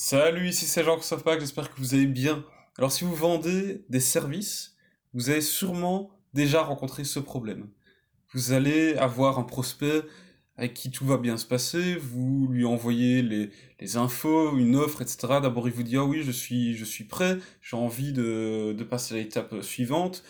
Salut, ici c'est Jean-Christophe Pack, j'espère que vous allez bien. Alors si vous vendez des services, vous avez sûrement déjà rencontré ce problème. Vous allez avoir un prospect avec qui tout va bien se passer, vous lui envoyez les, infos, une offre, etc. D'abord il vous dit ah oui je suis je suis prêt, j'ai envie de, passer à l'étape suivante,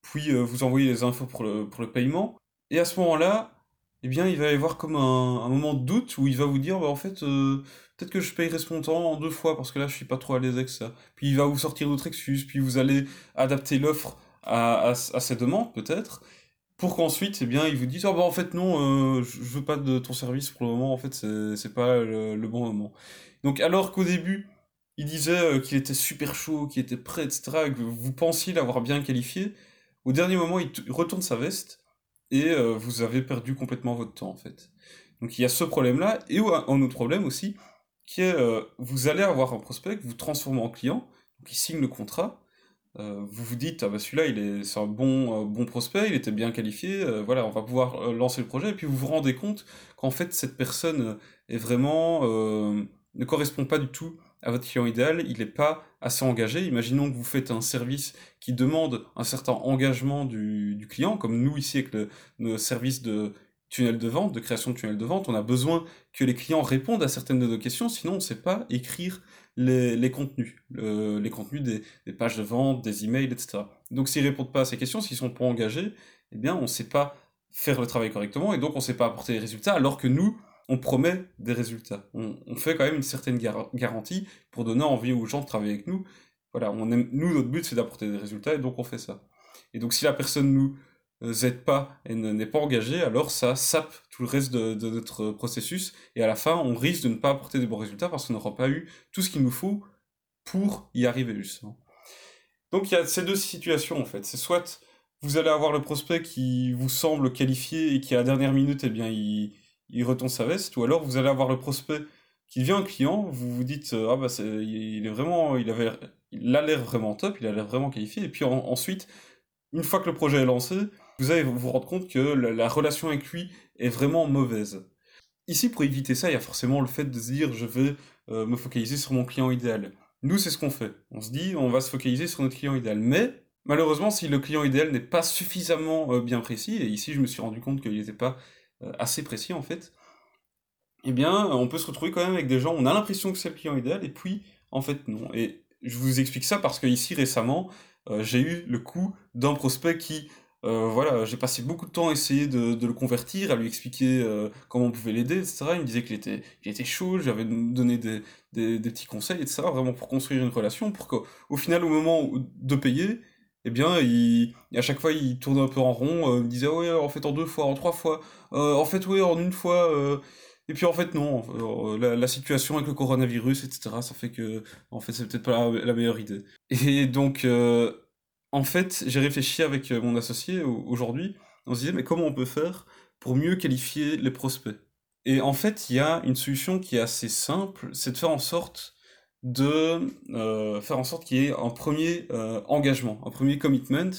puis euh, vous envoyez les infos pour le, pour le paiement, et à ce moment-là, eh bien, il va y avoir comme un, moment de doute où il va vous dire, bah, en fait, euh, peut-être que je payerai ce en deux fois parce que là, je suis pas trop à l'aise avec ça. Puis il va vous sortir d'autres excuses, puis vous allez adapter l'offre à, à, ses demandes, peut-être, pour qu'ensuite, eh bien, il vous dise, oh, bah, en fait, non, euh, je veux pas de ton service pour le moment, en fait, c'est pas le, bon moment. Donc, alors qu'au début, il disait euh, qu'il était super chaud, qu'il était prêt, etc., et que vous pensiez l'avoir bien qualifié, au dernier moment, il retourne sa veste, et euh, vous avez perdu complètement votre temps en fait. Donc il y a ce problème-là, et un autre problème aussi, qui est euh, vous allez avoir un prospect vous transformez en client, qui signe le contrat, euh, vous vous dites ah bah celui-là il est c'est un bon bon prospect, il était bien qualifié, voilà on va pouvoir lancer le projet, et puis vous vous rendez compte qu'en fait cette personne est vraiment ne correspond pas du tout à votre client idéal, il n'est pas assez engagé. Imaginons que vous faites un service qui demande un certain engagement du, client, comme nous ici avec le, nos services de tunnel de vente, de création de tunnel de vente, on a besoin que les clients répondent à certaines de nos questions, sinon on ne sait pas écrire les, contenus, les contenus des, pages de vente, des emails, etc. Donc s'ils répondent pas à ces questions, s'ils sont pas engagés, eh bien on ne sait pas faire le travail correctement et donc on ne sait pas apporter les résultats, alors que nous, on promet des résultats. On, fait quand même une certaine garantie pour donner envie aux gens de travailler avec nous. Voilà, on nous, notre but, c'est d'apporter des résultats, et donc on fait ça. Et donc si la personne nous euh, aide pas et n'est pas engagée, alors ça sape tout le reste de, notre processus, et à la fin, on risque de ne pas apporter des bons résultats parce qu'on n'aura pas eu tout ce qu'il nous faut pour y arriver, justement. Donc il y a ces deux situations, en fait. C'est soit vous allez avoir le prospect qui vous semble qualifié et qui à la dernière minute, eh bien, il il retourne sa veste, ou alors vous allez avoir le prospect qui devient un client, vous vous dites ah bah il est vraiment, il avait, il a l'air vraiment top, il a l'air vraiment qualifié, et puis ensuite, une fois que le projet est lancé, vous allez vous rendre compte que la, relation avec lui est vraiment mauvaise. Ici, pour éviter ça, il y a forcément le fait de se dire je vais euh, me focaliser sur mon client idéal. Nous, c'est ce qu'on fait. On se dit on va se focaliser sur notre client idéal, mais malheureusement, si le client idéal n'est pas suffisamment euh, bien précis, et ici je me suis rendu compte qu'il n'était pas euh, assez précis en fait, eh bien, on peut se retrouver quand même avec des gens, on a l'impression que c'est le client idéal, et puis, en fait, non. Et je vous explique ça parce que ici, récemment, euh, j'ai eu le coup d'un prospect qui, euh, voilà, j'ai passé beaucoup de temps à essayer de, le convertir, à lui expliquer comment on pouvait l'aider, etc. Il me disait qu'il était, qu'il était chaud, j'avais donné des, des, petits conseils, etc. Vraiment pour construire une relation, pour qu'au final, au moment de payer, eh bien, à chaque fois, il tournait un peu en rond, euh, il disait, ouais, en fait, en deux fois, en trois fois, euh, en fait, oui, en une fois, euh, et puis en fait, non, la, situation avec le coronavirus, etc., ça fait que, en fait, c'est peut-être pas la, meilleure idée. Et donc, en fait, j'ai réfléchi avec mon associé aujourd'hui, on se disait, mais comment on peut faire pour mieux qualifier les prospects? Et en fait, il y a une solution qui est assez simple, c'est de faire en sorte de euh, faire en sorte qu'il y ait un premier euh, engagement, un premier commitment,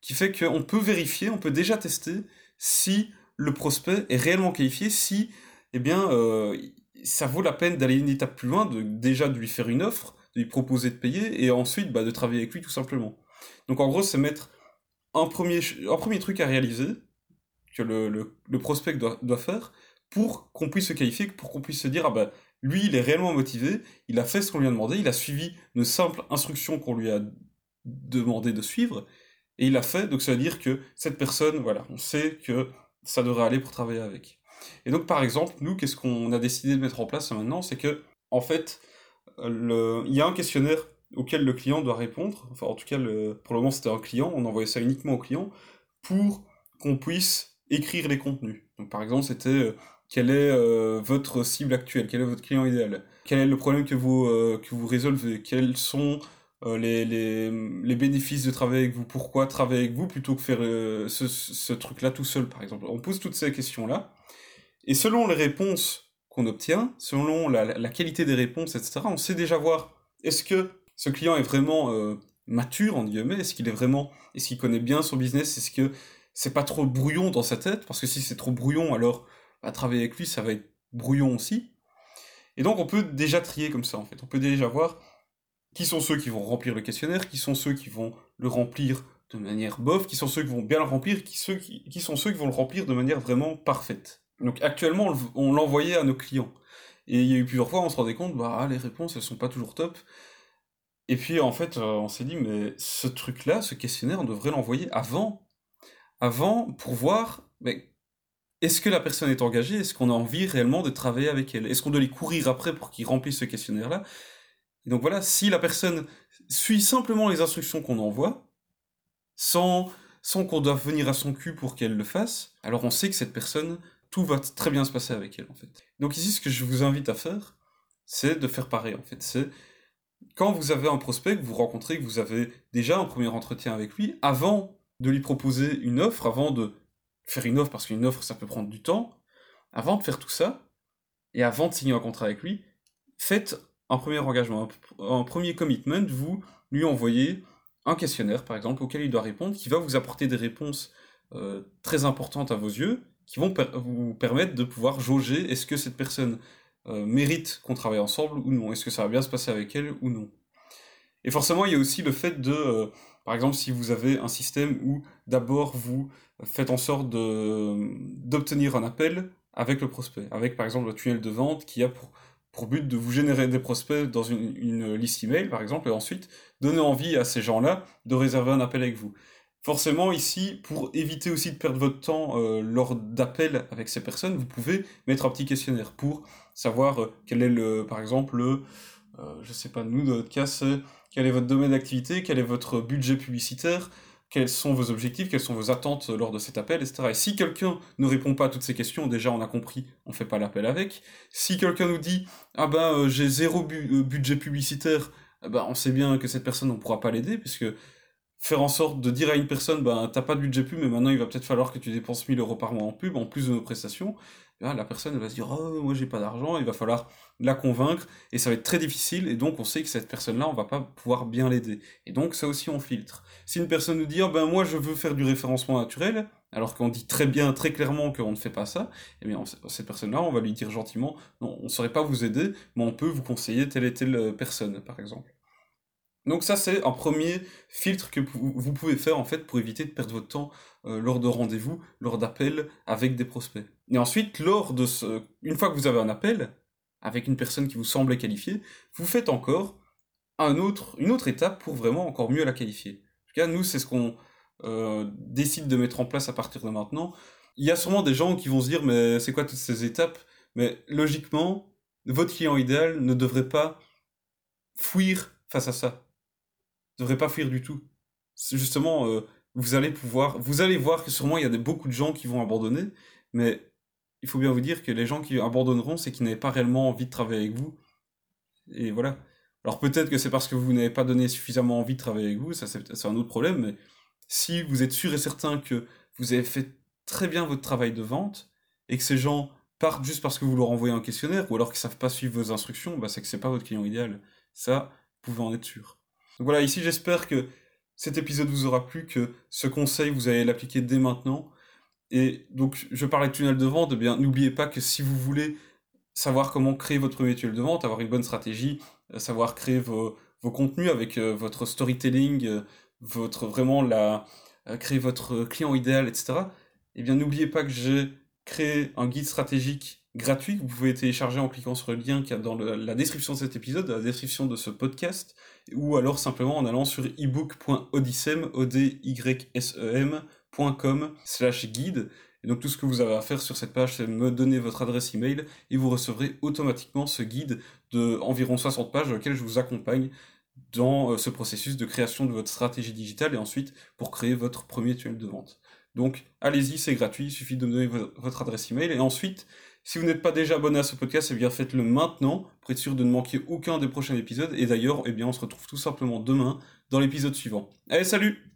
qui fait qu'on peut vérifier, on peut déjà tester si le prospect est réellement qualifié, si eh bien, euh, ça vaut la peine d'aller une étape plus loin, de déjà de lui faire une offre, de lui proposer de payer, et ensuite bah, de travailler avec lui tout simplement. Donc en gros, c'est mettre un premier, un premier truc à réaliser, que le, le, prospect doit, doit faire, pour qu'on puisse se qualifier, pour qu'on puisse se dire, ah bah, lui, il est réellement motivé, il a fait ce qu'on lui a demandé, il a suivi une simple instruction qu'on lui a demandé de suivre, et il a fait, donc ça veut dire que cette personne, voilà, on sait que ça devrait aller pour travailler avec. Et donc, par exemple, nous, qu'est-ce qu'on a décidé de mettre en place maintenant, c'est que, en fait, il y a un questionnaire auquel le client doit répondre, enfin, en tout cas, pour le moment, c'était un client, on envoyait ça uniquement au client, pour qu'on puisse écrire les contenus. Donc, par exemple, c'était euh, quelle est euh, votre cible actuelle, quel est votre client idéal, quel est le problème que vous, euh, que vous résolvez, quels sont euh, les, les, les, bénéfices de travailler avec vous, pourquoi travailler avec vous plutôt que faire ce, ce truc-là tout seul, par exemple? On pose toutes ces questions-là, et selon les réponses qu'on obtient, selon la, la, qualité des réponses, etc., on sait déjà voir est-ce que ce client est vraiment mature, en guillemets, est-ce qu'il est vraiment, est-ce qu'il connaît bien son business, est-ce que c'est pas trop brouillon dans sa tête, parce que si c'est trop brouillon, alors à travailler avec lui, ça va être brouillon aussi. Et donc on peut déjà trier comme ça en fait. On peut déjà voir qui sont ceux qui vont remplir le questionnaire, qui sont ceux qui vont le remplir de manière bof, qui sont ceux qui vont bien le remplir, qui, ceux qui, qui sont ceux qui vont le remplir de manière vraiment parfaite. Donc actuellement, on l'envoyait à nos clients. Et il y a eu plusieurs fois, on se rendait compte, bah les réponses, elles sont pas toujours top. Et puis en fait, euh, on s'est dit, mais ce truc-là, ce questionnaire, on devrait l'envoyer avant. Avant, pour voir, mais est-ce que la personne est engagée? Est-ce qu'on a envie réellement de travailler avec elle? Est-ce qu'on doit les courir après pour qu'ils remplissent ce questionnaire-là? Et donc voilà, si la personne suit simplement les instructions qu'on envoie, sans, sans qu'on doive venir à son cul pour qu'elle le fasse, alors on sait que cette personne, tout va très bien se passer avec elle en fait. Donc ici, ce que je vous invite à faire, c'est de faire pareil en fait. C'est quand vous avez un prospect que vous rencontrez, que vous avez déjà un premier entretien avec lui, avant de lui proposer une offre, avant de faire une offre, parce qu'une offre ça peut prendre du temps, avant de faire tout ça, et avant de signer un contrat avec lui, faites un premier engagement, un, premier commitment, vous lui envoyez un questionnaire par exemple auquel il doit répondre, qui va vous apporter des réponses euh, très importantes à vos yeux, qui vont vous permettre de pouvoir jauger est-ce que cette personne euh, mérite qu'on travaille ensemble ou non, est-ce que ça va bien se passer avec elle ou non? Et forcément, il y a aussi le fait de, euh, par exemple, si vous avez un système où d'abord vous faites en sorte d'obtenir un appel avec le prospect, avec par exemple le tunnel de vente qui a pour, pour but de vous générer des prospects dans une, une liste email, par exemple, et ensuite donner envie à ces gens-là de réserver un appel avec vous. Forcément, ici, pour éviter aussi de perdre votre temps euh, lors d'appels avec ces personnes, vous pouvez mettre un petit questionnaire pour savoir euh, quel est le, par exemple, le, je sais pas, nous, dans notre cas, c'est quel est votre domaine d'activité, quel est votre budget publicitaire, quels sont vos objectifs, quelles sont vos attentes lors de cet appel, etc. Et si quelqu'un ne répond pas à toutes ces questions, déjà on a compris, on fait pas l'appel avec. Si quelqu'un nous dit, ah ben j'ai zéro budget publicitaire, eh ben on sait bien que cette personne on pourra pas l'aider, puisque faire en sorte de dire à une personne, ben, t'as pas de budget pub, mais maintenant il va peut-être falloir que tu dépenses 1000 euros par mois en pub, en plus de nos prestations, la personne va se dire, oh, moi j'ai pas d'argent, il va falloir la convaincre, et ça va être très difficile, et donc on sait que cette personne-là, on va pas pouvoir bien l'aider. Et donc ça aussi on filtre. Si une personne nous dit, oh, ben moi je veux faire du référencement naturel, alors qu'on dit très bien, très clairement qu'on ne fait pas ça, eh bien cette personne-là, on va lui dire gentiment, non, on ne saurait pas vous aider, mais on peut vous conseiller telle et telle personne, par exemple. Donc ça, c'est un premier filtre que vous pouvez faire en fait pour éviter de perdre votre temps euh, lors de rendez-vous, lors d'appels avec des prospects. Et ensuite, lors de ce, une fois que vous avez un appel avec une personne qui vous semble qualifiée, vous faites encore une autre étape pour vraiment encore mieux la qualifier. En tout cas, nous, c'est ce qu'on euh, décide de mettre en place à partir de maintenant. Il y a sûrement des gens qui vont se dire, mais c'est quoi toutes ces étapes? Mais logiquement, votre client idéal ne devrait pas fuir face à ça devrait pas fuir du tout. Justement, euh, vous allez pouvoir, vous allez voir que sûrement il y a beaucoup de gens qui vont abandonner, mais il faut bien vous dire que les gens qui abandonneront, c'est qu'ils n'avaient pas réellement envie de travailler avec vous. Et voilà. Alors peut-être que c'est parce que vous n'avez pas donné suffisamment envie de travailler avec vous, ça c'est un autre problème, mais si vous êtes sûr et certain que vous avez fait très bien votre travail de vente, et que ces gens partent juste parce que vous leur envoyez un questionnaire, ou alors qu'ils savent pas suivre vos instructions, bah c'est que c'est pas votre client idéal. Ça, vous pouvez en être sûr. Donc voilà, ici j'espère que cet épisode vous aura plu, que ce conseil vous allez l'appliquer dès maintenant. Et donc je parlais de tunnel de vente, eh bien n'oubliez pas que si vous voulez savoir comment créer votre premier tunnel de vente, avoir une bonne stratégie, euh, savoir créer vos, contenus avec euh, votre storytelling, euh, votre vraiment la créer votre client idéal, etc. Eh bien n'oubliez pas que j'ai créé un guide stratégique gratuit vous pouvez télécharger en cliquant sur le lien qu'il y a dans la description de cet épisode, la description de ce podcast ou alors simplement en allant sur ebook.odysem.com slash guide. Et donc tout ce que vous avez à faire sur cette page, c'est me donner votre adresse email et vous recevrez automatiquement ce guide de environ 60 pages dans lequel je vous accompagne dans euh, ce processus de création de votre stratégie digitale et ensuite pour créer votre premier tunnel de vente. Donc allez-y, c'est gratuit, il suffit de me donner votre adresse email et ensuite si vous n'êtes pas déjà abonné à ce podcast, eh bien faites-le maintenant pour être sûr de ne manquer aucun des prochains épisodes. Et d'ailleurs, eh bien on se retrouve tout simplement demain dans l'épisode suivant. Allez, salut